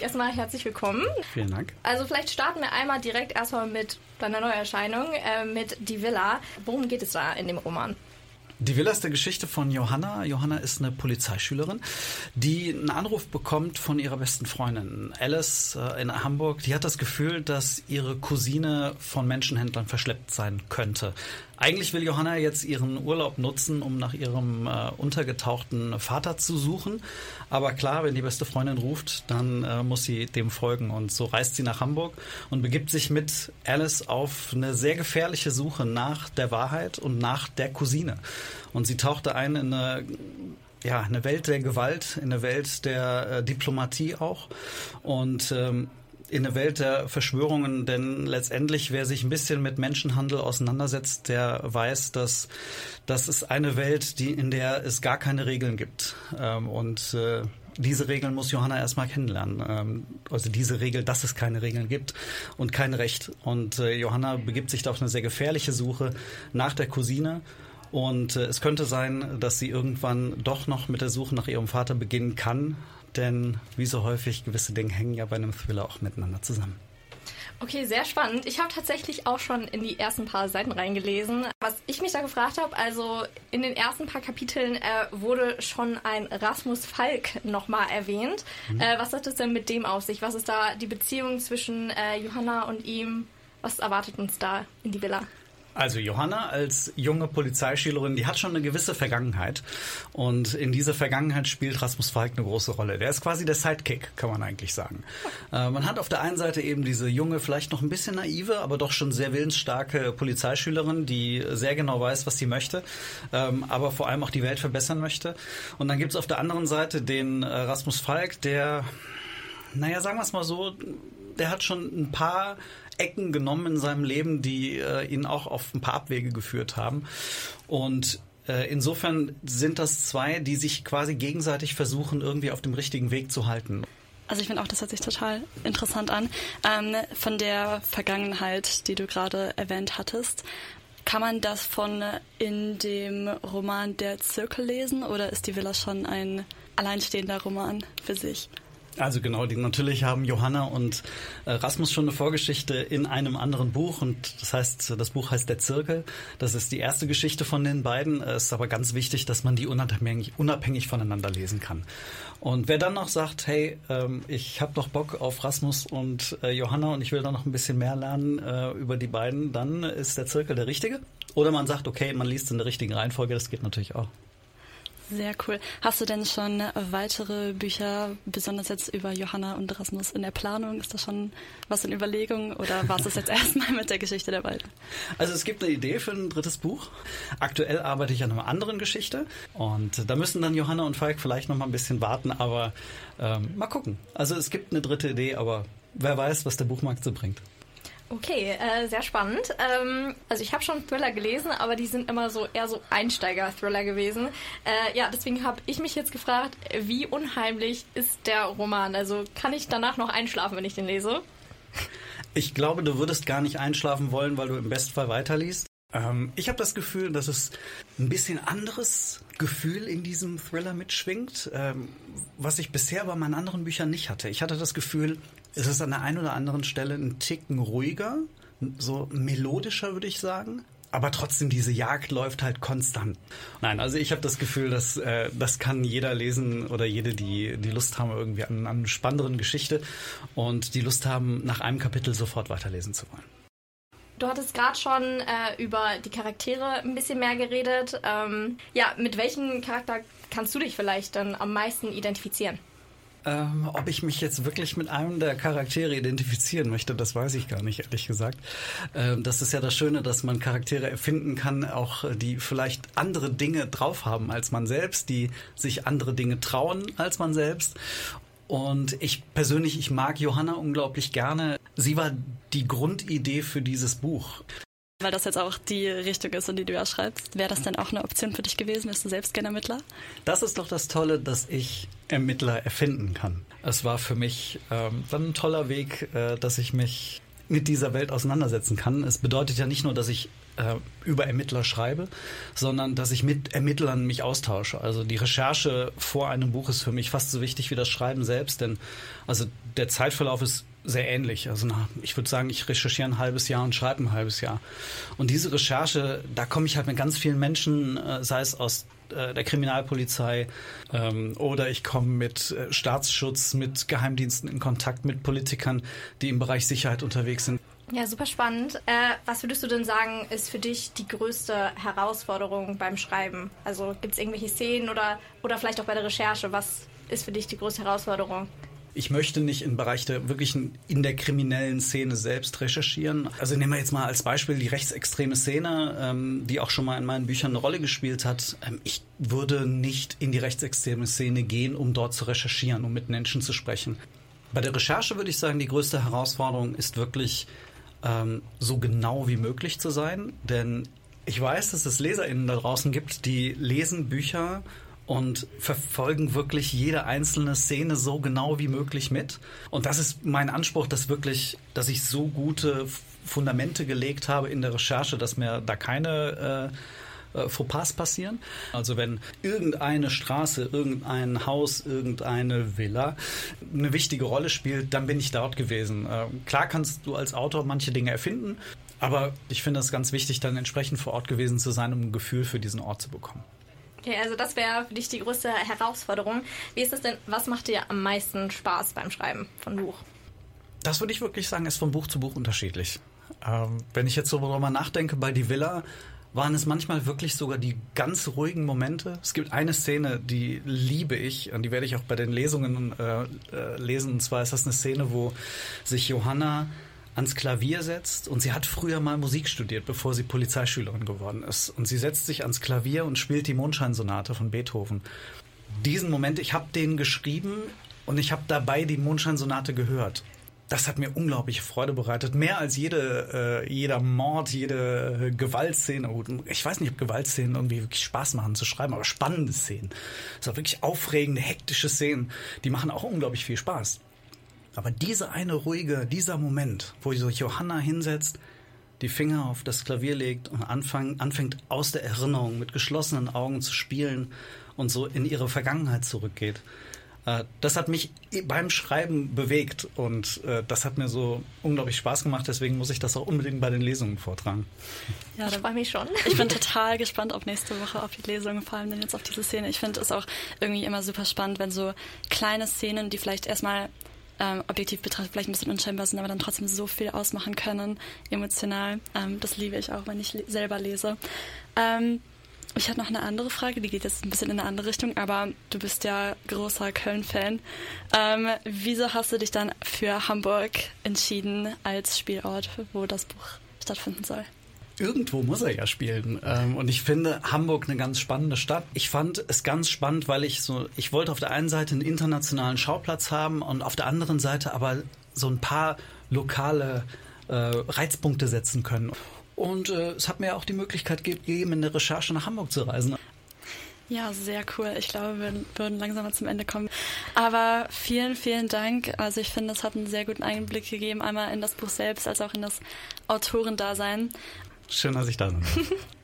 Erstmal herzlich willkommen. Vielen Dank. Also vielleicht starten wir einmal direkt erstmal mit deiner Neuerscheinung, äh, mit Die Villa. Worum geht es da in dem Roman? Die Villa ist der Geschichte von Johanna. Johanna ist eine Polizeischülerin, die einen Anruf bekommt von ihrer besten Freundin Alice äh, in Hamburg. Die hat das Gefühl, dass ihre Cousine von Menschenhändlern verschleppt sein könnte. Eigentlich will Johanna jetzt ihren Urlaub nutzen, um nach ihrem äh, untergetauchten Vater zu suchen. Aber klar, wenn die beste Freundin ruft, dann äh, muss sie dem folgen. Und so reist sie nach Hamburg und begibt sich mit Alice auf eine sehr gefährliche Suche nach der Wahrheit und nach der Cousine. Und sie tauchte ein in eine ja, eine Welt der Gewalt, in eine Welt der äh, Diplomatie auch. Und ähm, in eine Welt der Verschwörungen, denn letztendlich, wer sich ein bisschen mit Menschenhandel auseinandersetzt, der weiß, dass das ist eine Welt, die, in der es gar keine Regeln gibt. Ähm, und äh, diese Regeln muss Johanna erstmal kennenlernen. Ähm, also diese Regel, dass es keine Regeln gibt und kein Recht. Und äh, Johanna begibt sich da auf eine sehr gefährliche Suche nach der Cousine. Und äh, es könnte sein, dass sie irgendwann doch noch mit der Suche nach ihrem Vater beginnen kann denn wie so häufig, gewisse Dinge hängen ja bei einem Thriller auch miteinander zusammen. Okay, sehr spannend. Ich habe tatsächlich auch schon in die ersten paar Seiten reingelesen. Was ich mich da gefragt habe, also in den ersten paar Kapiteln äh, wurde schon ein Rasmus Falk nochmal erwähnt. Mhm. Äh, was hat es denn mit dem auf sich? Was ist da die Beziehung zwischen äh, Johanna und ihm? Was erwartet uns da in die Villa? Also Johanna als junge Polizeischülerin, die hat schon eine gewisse Vergangenheit. Und in dieser Vergangenheit spielt Rasmus Falk eine große Rolle. Der ist quasi der Sidekick, kann man eigentlich sagen. Äh, man hat auf der einen Seite eben diese junge, vielleicht noch ein bisschen naive, aber doch schon sehr willensstarke Polizeischülerin, die sehr genau weiß, was sie möchte, ähm, aber vor allem auch die Welt verbessern möchte. Und dann gibt es auf der anderen Seite den äh, Rasmus Falk, der, naja, sagen wir es mal so, der hat schon ein paar Ecken genommen in seinem Leben, die äh, ihn auch auf ein paar Abwege geführt haben. Und äh, insofern sind das zwei, die sich quasi gegenseitig versuchen, irgendwie auf dem richtigen Weg zu halten. Also ich finde auch, das hört sich total interessant an. Ähm, von der Vergangenheit, die du gerade erwähnt hattest, kann man das von in dem Roman Der Zirkel lesen oder ist die Villa schon ein alleinstehender Roman für sich? Also genau, die, natürlich haben Johanna und äh, Rasmus schon eine Vorgeschichte in einem anderen Buch und das heißt, das Buch heißt Der Zirkel. Das ist die erste Geschichte von den beiden. Es ist aber ganz wichtig, dass man die unabhängig, unabhängig voneinander lesen kann. Und wer dann noch sagt, hey, ähm, ich habe doch Bock auf Rasmus und äh, Johanna und ich will da noch ein bisschen mehr lernen äh, über die beiden, dann ist Der Zirkel der richtige. Oder man sagt, okay, man liest in der richtigen Reihenfolge, das geht natürlich auch. Sehr cool. Hast du denn schon weitere Bücher, besonders jetzt über Johanna und Rasmus in der Planung? Ist das schon was in Überlegung oder war es jetzt erstmal mit der Geschichte der beiden? Also es gibt eine Idee für ein drittes Buch. Aktuell arbeite ich an einer anderen Geschichte und da müssen dann Johanna und Falk vielleicht noch mal ein bisschen warten, aber ähm, mal gucken. Also es gibt eine dritte Idee, aber wer weiß, was der Buchmarkt so bringt. Okay, äh, sehr spannend. Ähm, also ich habe schon Thriller gelesen, aber die sind immer so eher so Einsteiger-Thriller gewesen. Äh, ja, deswegen habe ich mich jetzt gefragt, wie unheimlich ist der Roman? Also kann ich danach noch einschlafen, wenn ich den lese? Ich glaube, du würdest gar nicht einschlafen wollen, weil du im Bestfall weiterliest. Ähm, ich habe das Gefühl, dass es ein bisschen anderes Gefühl in diesem Thriller mitschwingt, ähm, was ich bisher bei meinen anderen Büchern nicht hatte. Ich hatte das Gefühl, es ist an der einen oder anderen Stelle ein Ticken ruhiger, so melodischer, würde ich sagen. Aber trotzdem, diese Jagd läuft halt konstant. Nein, also ich habe das Gefühl, dass äh, das kann jeder lesen oder jede, die die Lust haben irgendwie an, an einer spannenderen Geschichte und die Lust haben, nach einem Kapitel sofort weiterlesen zu wollen. Du hattest gerade schon äh, über die Charaktere ein bisschen mehr geredet. Ähm, ja, mit welchem Charakter kannst du dich vielleicht dann am meisten identifizieren? Ähm, ob ich mich jetzt wirklich mit einem der Charaktere identifizieren möchte, das weiß ich gar nicht, ehrlich gesagt. Ähm, das ist ja das Schöne, dass man Charaktere erfinden kann, auch die vielleicht andere Dinge drauf haben als man selbst, die sich andere Dinge trauen als man selbst. Und ich persönlich, ich mag Johanna unglaublich gerne. Sie war die Grundidee für dieses Buch. Weil das jetzt auch die Richtung ist, in die du ja schreibst. Wäre das denn auch eine Option für dich gewesen? Bist du selbst gerne Ermittler? Das ist doch das Tolle, dass ich Ermittler erfinden kann. Es war für mich ähm, dann ein toller Weg, äh, dass ich mich mit dieser Welt auseinandersetzen kann. Es bedeutet ja nicht nur, dass ich äh, über Ermittler schreibe, sondern dass ich mit Ermittlern mich austausche. Also die Recherche vor einem Buch ist für mich fast so wichtig wie das Schreiben selbst, denn also der Zeitverlauf ist sehr ähnlich. Also na, ich würde sagen, ich recherchiere ein halbes Jahr und schreibe ein halbes Jahr. Und diese Recherche, da komme ich halt mit ganz vielen Menschen, äh, sei es aus äh, der Kriminalpolizei ähm, oder ich komme mit äh, Staatsschutz, mit Geheimdiensten in Kontakt, mit Politikern, die im Bereich Sicherheit unterwegs sind. Ja, super spannend. Äh, was würdest du denn sagen, ist für dich die größte Herausforderung beim Schreiben? Also gibt es irgendwelche Szenen oder, oder vielleicht auch bei der Recherche? Was ist für dich die größte Herausforderung? Ich möchte nicht im Bereich der wirklichen in der kriminellen Szene selbst recherchieren. Also nehmen wir jetzt mal als Beispiel die rechtsextreme Szene, ähm, die auch schon mal in meinen Büchern eine Rolle gespielt hat. Ähm, ich würde nicht in die rechtsextreme Szene gehen, um dort zu recherchieren, um mit Menschen zu sprechen. Bei der Recherche würde ich sagen, die größte Herausforderung ist wirklich ähm, so genau wie möglich zu sein, denn ich weiß, dass es LeserInnen da draußen gibt, die lesen Bücher und verfolgen wirklich jede einzelne Szene so genau wie möglich mit. Und das ist mein Anspruch, dass wirklich, dass ich so gute Fundamente gelegt habe in der Recherche, dass mir da keine äh, äh, Fauxpas passieren. Also wenn irgendeine Straße, irgendein Haus, irgendeine Villa eine wichtige Rolle spielt, dann bin ich dort gewesen. Äh, klar kannst du als Autor manche Dinge erfinden, aber ich finde es ganz wichtig, dann entsprechend vor Ort gewesen zu sein, um ein Gefühl für diesen Ort zu bekommen. Okay, also das wäre für dich die größte Herausforderung. Wie ist es denn, was macht dir am meisten Spaß beim Schreiben von Buch? Das würde ich wirklich sagen, ist von Buch zu Buch unterschiedlich. Ähm, wenn ich jetzt so darüber nachdenke, bei Die Villa waren es manchmal wirklich sogar die ganz ruhigen Momente. Es gibt eine Szene, die liebe ich und die werde ich auch bei den Lesungen äh, äh, lesen. Und zwar ist das eine Szene, wo sich Johanna ans Klavier setzt und sie hat früher mal Musik studiert, bevor sie Polizeischülerin geworden ist. Und sie setzt sich ans Klavier und spielt die Mondscheinsonate von Beethoven. Diesen Moment, ich habe den geschrieben und ich habe dabei die Mondscheinsonate gehört. Das hat mir unglaubliche Freude bereitet. Mehr als jede, äh, jeder Mord, jede äh, Gewaltszene. Ich weiß nicht, ob Gewaltszenen irgendwie wirklich Spaß machen zu schreiben, aber spannende Szenen. So wirklich aufregende, hektische Szenen, die machen auch unglaublich viel Spaß. Aber dieser eine ruhige, dieser Moment, wo sich Johanna hinsetzt, die Finger auf das Klavier legt und anfang, anfängt aus der Erinnerung mit geschlossenen Augen zu spielen und so in ihre Vergangenheit zurückgeht. Äh, das hat mich beim Schreiben bewegt und äh, das hat mir so unglaublich Spaß gemacht. Deswegen muss ich das auch unbedingt bei den Lesungen vortragen. Ja, da freue mich schon. Ich bin total gespannt auf nächste Woche, auf die Lesungen, vor allem dann jetzt auf diese Szene. Ich finde es auch irgendwie immer super spannend, wenn so kleine Szenen, die vielleicht erstmal ähm, objektiv betrachtet vielleicht ein bisschen unscheinbar sind, aber dann trotzdem so viel ausmachen können, emotional. Ähm, das liebe ich auch, wenn ich le selber lese. Ähm, ich hatte noch eine andere Frage, die geht jetzt ein bisschen in eine andere Richtung, aber du bist ja großer Köln-Fan. Ähm, wieso hast du dich dann für Hamburg entschieden als Spielort, wo das Buch stattfinden soll? Irgendwo muss er ja spielen. Ähm, und ich finde Hamburg eine ganz spannende Stadt. Ich fand es ganz spannend, weil ich so, ich wollte auf der einen Seite einen internationalen Schauplatz haben und auf der anderen Seite aber so ein paar lokale äh, Reizpunkte setzen können. Und äh, es hat mir auch die Möglichkeit gegeben, in der Recherche nach Hamburg zu reisen. Ja, sehr cool. Ich glaube, wir würden langsam mal zum Ende kommen. Aber vielen, vielen Dank. Also ich finde, es hat einen sehr guten Einblick gegeben, einmal in das Buch selbst als auch in das Autorendasein. Schön, dass ich da bin.